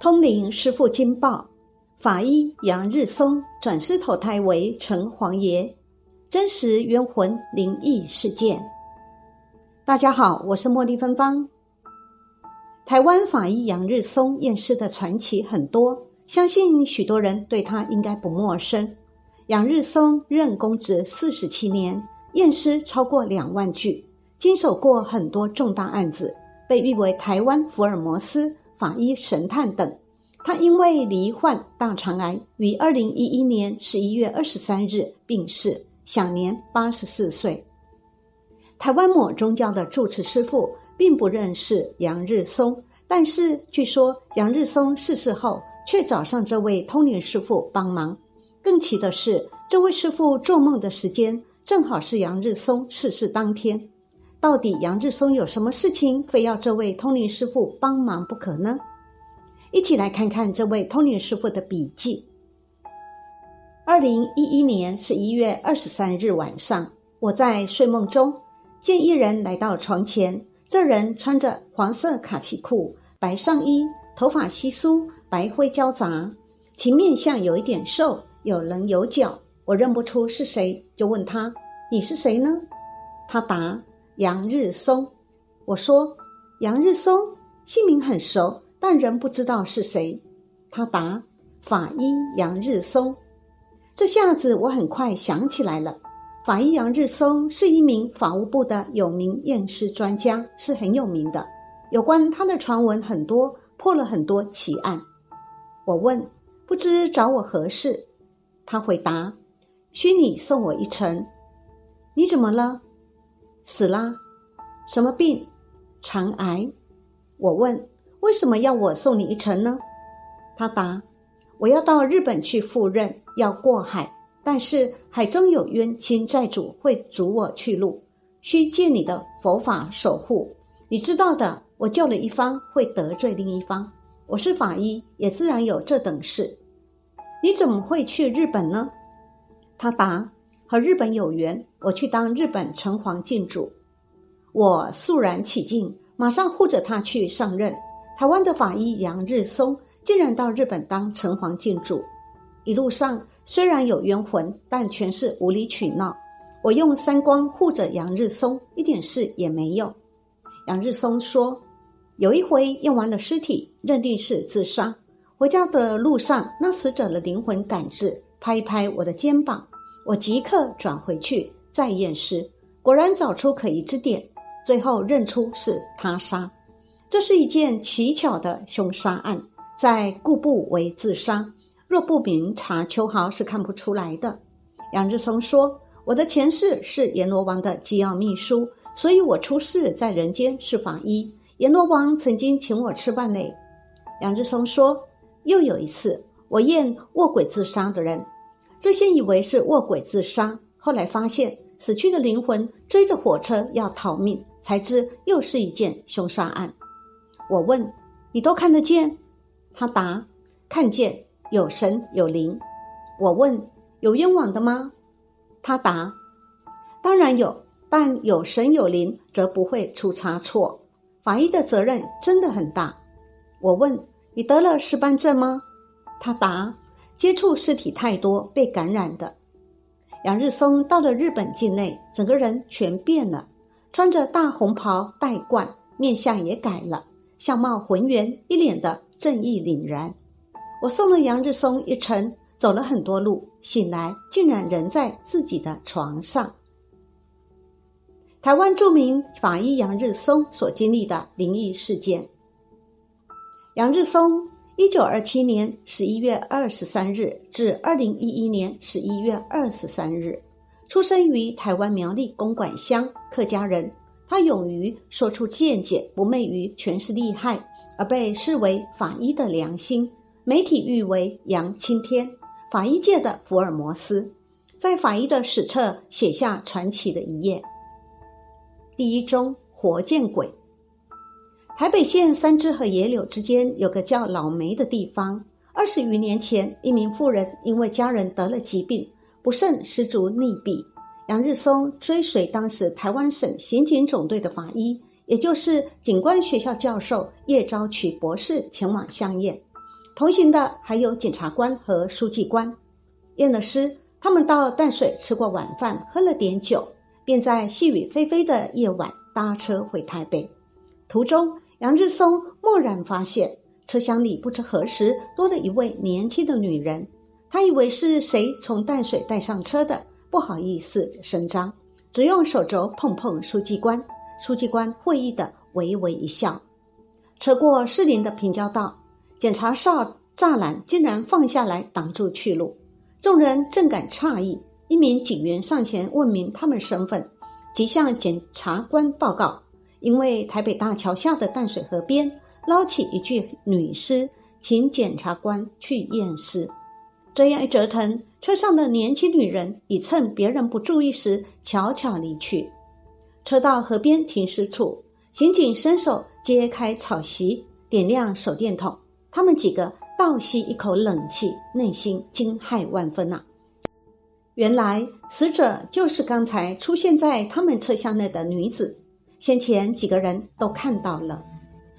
通灵师傅金豹，法医杨日松转世投胎为城隍爷，真实冤魂灵异事件。大家好，我是茉莉芬芳。台湾法医杨日松验尸的传奇很多，相信许多人对他应该不陌生。杨日松任公职四十七年，验尸超过两万具，经手过很多重大案子，被誉为台湾福尔摩斯。法医神探等，他因为罹患大肠癌，于二零一一年十一月二十三日病逝，享年八十四岁。台湾某宗教的住持师傅并不认识杨日松，但是据说杨日松逝世后，却找上这位通灵师傅帮忙。更奇的是，这位师傅做梦的时间正好是杨日松逝世当天。到底杨志松有什么事情，非要这位通灵师傅帮忙不可呢？一起来看看这位通灵师傅的笔记。二零一一年十一月二十三日晚上，我在睡梦中见一人来到床前，这人穿着黄色卡其裤、白上衣，头发稀疏，白灰交杂，其面相有一点瘦，有棱有角，我认不出是谁，就问他：“你是谁呢？”他答。杨日松，我说杨日松姓名很熟，但仍不知道是谁。他答法医杨日松，这下子我很快想起来了。法医杨日松是一名法务部的有名验尸专家，是很有名的。有关他的传闻很多，破了很多奇案。我问不知找我何事？他回答：需你送我一程。你怎么了？死啦？什么病？肠癌。我问：为什么要我送你一程呢？他答：我要到日本去赴任，要过海，但是海中有冤亲债主会阻我去路，需借你的佛法守护。你知道的，我救了一方，会得罪另一方。我是法医，也自然有这等事。你怎么会去日本呢？他答。和日本有缘，我去当日本城隍敬主，我肃然起敬，马上护着他去上任。台湾的法医杨日松竟然到日本当城隍敬主，一路上虽然有冤魂，但全是无理取闹。我用三光护着杨日松，一点事也没有。杨日松说，有一回验完了尸体，认定是自杀，回家的路上，那死者的灵魂感知，拍一拍我的肩膀。我即刻转回去再验尸，果然找出可疑之点，最后认出是他杀。这是一件奇巧的凶杀案，在故布为自杀，若不明察秋毫是看不出来的。杨志松说：“我的前世是阎罗王的机要秘书，所以我出世在人间是法医。阎罗王曾经请我吃饭嘞。”杨志松说：“又有一次，我验卧轨自杀的人。”最先以为是卧轨自杀，后来发现死去的灵魂追着火车要逃命，才知又是一件凶杀案。我问：“你都看得见？”他答：“看见，有神有灵。”我问：“有冤枉的吗？”他答：“当然有，但有神有灵则不会出差错。法医的责任真的很大。”我问：“你得了尸斑症吗？”他答。接触尸体太多，被感染的杨日松到了日本境内，整个人全变了，穿着大红袍戴冠，面相也改了，相貌浑圆，一脸的正义凛然。我送了杨日松一程，走了很多路，醒来竟然仍在自己的床上。台湾著名法医杨日松所经历的灵异事件，杨日松。一九二七年十一月二十三日至二零一一年十一月二十三日，出生于台湾苗栗公馆乡客家人。他勇于说出见解，不昧于权势利害，而被视为法医的良心。媒体誉为“杨青天”，法医界的福尔摩斯，在法医的史册写下传奇的一页。第一宗活见鬼。台北县三芝和野柳之间有个叫老梅的地方。二十余年前，一名妇人因为家人得了疾病，不慎失足溺毙。杨日松追随当时台湾省刑警总队的法医，也就是警官学校教授叶昭曲博士前往相验。同行的还有检察官和书记官。验了尸，他们到淡水吃过晚饭，喝了点酒，便在细雨霏霏的夜晚搭车回台北。途中，杨日松蓦然发现车厢里不知何时多了一位年轻的女人，他以为是谁从淡水带上车的，不好意思声张，只用手肘碰碰书记官。书记官会意的微微一笑。车过士林的平交道，检查哨栅栏竟然放下来挡住去路，众人正感诧异，一名警员上前问明他们身份，即向检察官报告：因为台北大桥下的淡水河边捞起一具女尸，请检察官去验尸。这样一折腾，车上的年轻女人已趁别人不注意时悄悄离去。车到河边停尸处，刑警伸手。揭开草席，点亮手电筒，他们几个倒吸一口冷气，内心惊骇万分呐！原来死者就是刚才出现在他们车厢内的女子，先前几个人都看到了。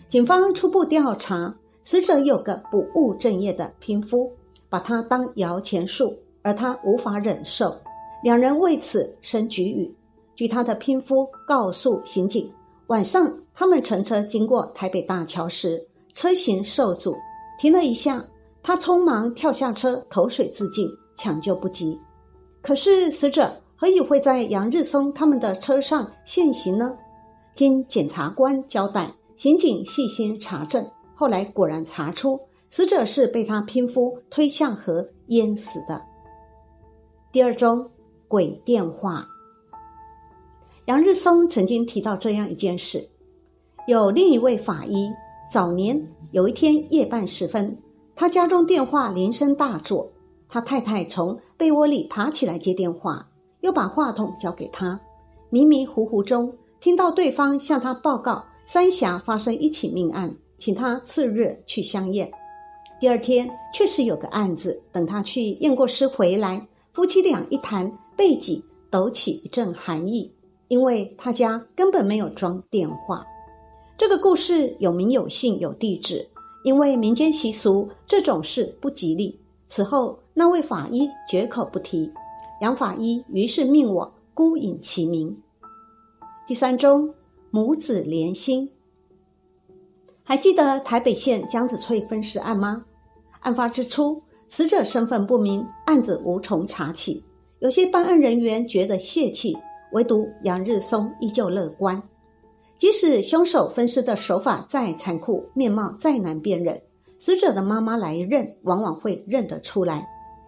警方初步调查，死者有个不务正业的贫夫，把他当摇钱树，而他无法忍受，两人为此生局语。据他的贫夫告诉刑警，晚上。他们乘车经过台北大桥时，车行受阻，停了一下。他匆忙跳下车，投水自尽，抢救不及。可是死者何以会在杨日松他们的车上现形呢？经检察官交代，刑警细心查证，后来果然查出死者是被他拼夫推向河淹死的。第二宗鬼电话，杨日松曾经提到这样一件事。有另一位法医，早年有一天夜半时分，他家中电话铃声大作，他太太从被窝里爬起来接电话，又把话筒交给他，迷迷糊糊中听到对方向他报告三峡发生一起命案，请他次日去相验。第二天确实有个案子，等他去验过尸回来，夫妻俩一谈，背脊抖起一阵寒意，因为他家根本没有装电话。这个故事有名有姓有地址，因为民间习俗这种事不吉利。此后那位法医绝口不提，杨法医于是命我孤隐其名。第三宗母子连心，还记得台北县江子翠分尸案吗？案发之初，死者身份不明，案子无从查起，有些办案人员觉得泄气，唯独杨日松依旧乐观。即使凶手分尸的手法再残酷，面貌再难辨认，死者的妈妈来认，往往会认得出来。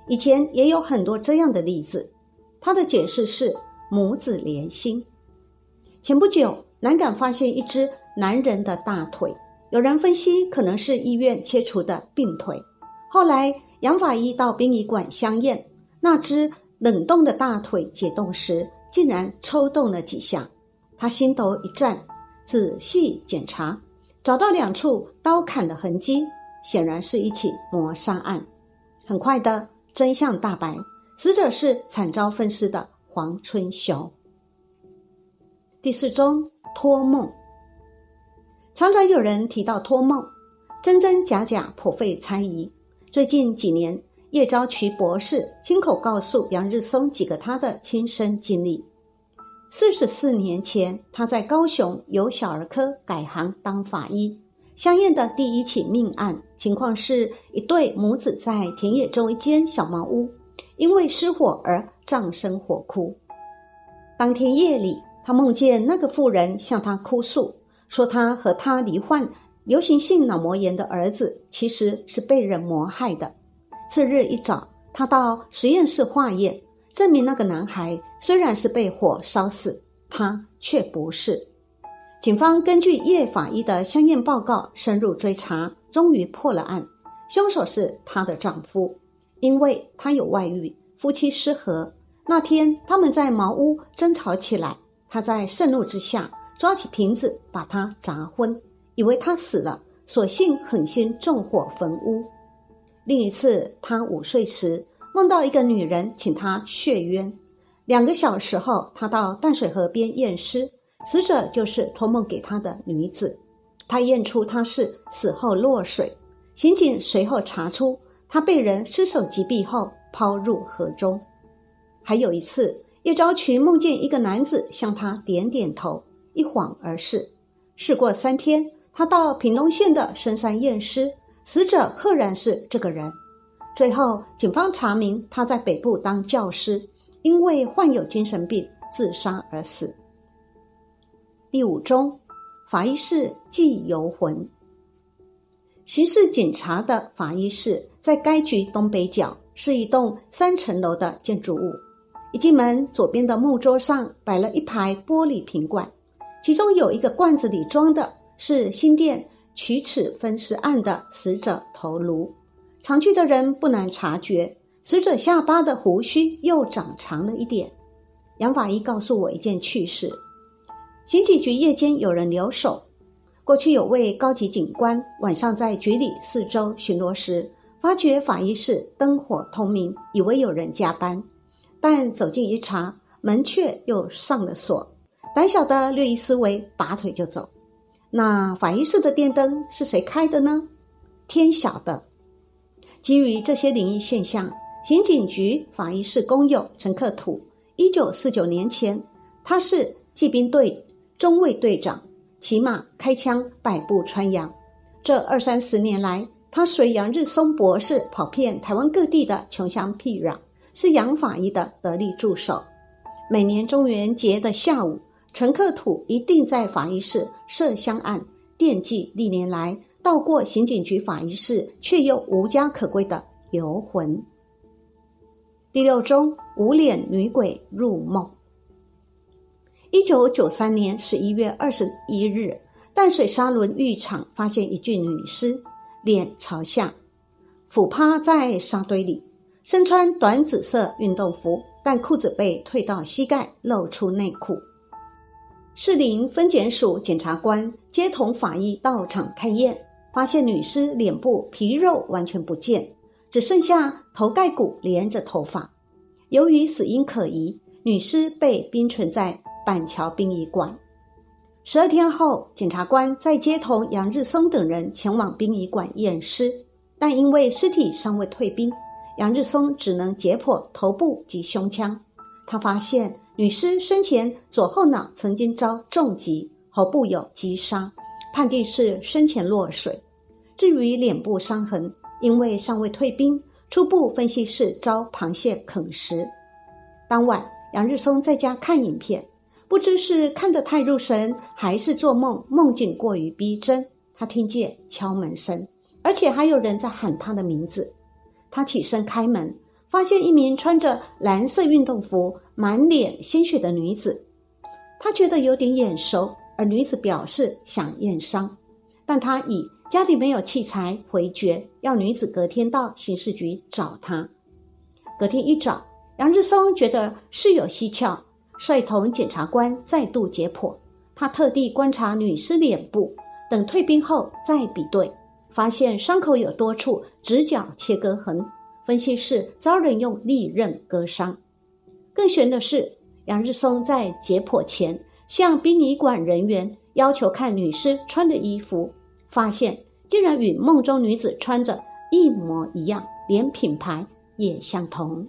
以前也有很多这样的例子。他的解释是母子连心。前不久，南港发现一只男人的大腿，有人分析可能是医院切除的病腿。后来杨法医到殡仪馆相验，那只冷冻的大腿解冻时，竟然抽动了几下。他心头一颤。仔细检查，找到两处刀砍的痕迹，显然是一起谋杀案。很快的，真相大白，死者是惨遭分尸的黄春雄。第四宗托梦，常常有人提到托梦，真真假假，颇费猜疑。最近几年，叶昭渠博士亲口告诉杨日松几个他的亲身经历。四十四年前，他在高雄由小儿科改行当法医。相应的第一起命案情况是一对母子在田野中一间小茅屋，因为失火而葬身火窟。当天夜里，他梦见那个妇人向他哭诉，说他和他罹患流行性脑膜炎的儿子其实是被人谋害的。次日一早，他到实验室化验。证明那个男孩虽然是被火烧死，他却不是。警方根据叶法医的相验报告深入追查，终于破了案。凶手是她的丈夫，因为他有外遇，夫妻失和。那天他们在茅屋争吵起来，他在盛怒之下抓起瓶子把他砸昏，以为他死了，索性狠心纵火焚屋。另一次，他午睡时。梦到一个女人请他血冤，两个小时后，他到淡水河边验尸，死者就是托梦给他的女子。他验出她是死后落水，刑警随后查出他被人失手击毙后抛入河中。还有一次，叶昭群梦见一个男子向他点点头，一晃而逝。事过三天，他到平东县的深山验尸，死者赫然是这个人。最后，警方查明他在北部当教师，因为患有精神病自杀而死。第五宗，法医室祭游魂。刑事警察的法医室在该局东北角，是一栋三层楼的建筑物。一进门，左边的木桌上摆了一排玻璃瓶罐，其中有一个罐子里装的是新店取齿分尸案的死者头颅。常去的人不难察觉，死者下巴的胡须又长长了一点。杨法医告诉我一件趣事：刑警局夜间有人留守。过去有位高级警官晚上在局里四周巡逻时，发觉法医室灯火通明，以为有人加班，但走近一查，门却又上了锁。胆小的略一思维，拔腿就走。那法医室的电灯是谁开的呢？天晓得。基于这些灵异现象，刑警局法医室工友陈克土，一九四九年前，他是骑兵队中尉队长。骑马开枪，百步穿杨。这二三十年来，他随杨日松博士跑遍台湾各地的穷乡僻壤，是杨法医的得力助手。每年中元节的下午，陈克土一定在法医室设香案，惦记历年来到过刑警局法医室却又无家可归的游魂。第六宗无脸女鬼入梦。一九九三年十一月二十一日，淡水沙轮浴场发现一具女尸，脸朝下，俯趴在沙堆里，身穿短紫色运动服，但裤子被退到膝盖，露出内裤。士林分检署检察官接同法医到场勘验，发现女尸脸部皮肉完全不见，只剩下头盖骨连着头发。由于死因可疑，女尸被冰存在。板桥殡仪馆。十二天后，检察官再接同杨日松等人前往殡仪馆验尸，但因为尸体尚未退冰，杨日松只能解剖头部及胸腔。他发现女尸生前左后脑曾经遭重击，喉部有击伤，判定是生前落水。至于脸部伤痕，因为尚未退冰，初步分析是遭螃蟹啃食。当晚，杨日松在家看影片。不知是看得太入神，还是做梦梦境过于逼真。他听见敲门声，而且还有人在喊他的名字。他起身开门，发现一名穿着蓝色运动服、满脸鲜血的女子。他觉得有点眼熟，而女子表示想验伤，但他以家里没有器材回绝，要女子隔天到刑事局找他。隔天一早，杨志松觉得事有蹊跷。率同检察官再度解剖，他特地观察女尸脸部，等退兵后再比对，发现伤口有多处直角切割痕，分析是遭人用利刃割伤。更悬的是，杨日松在解剖前向殡仪馆人员要求看女尸穿的衣服，发现竟然与梦中女子穿着一模一样，连品牌也相同。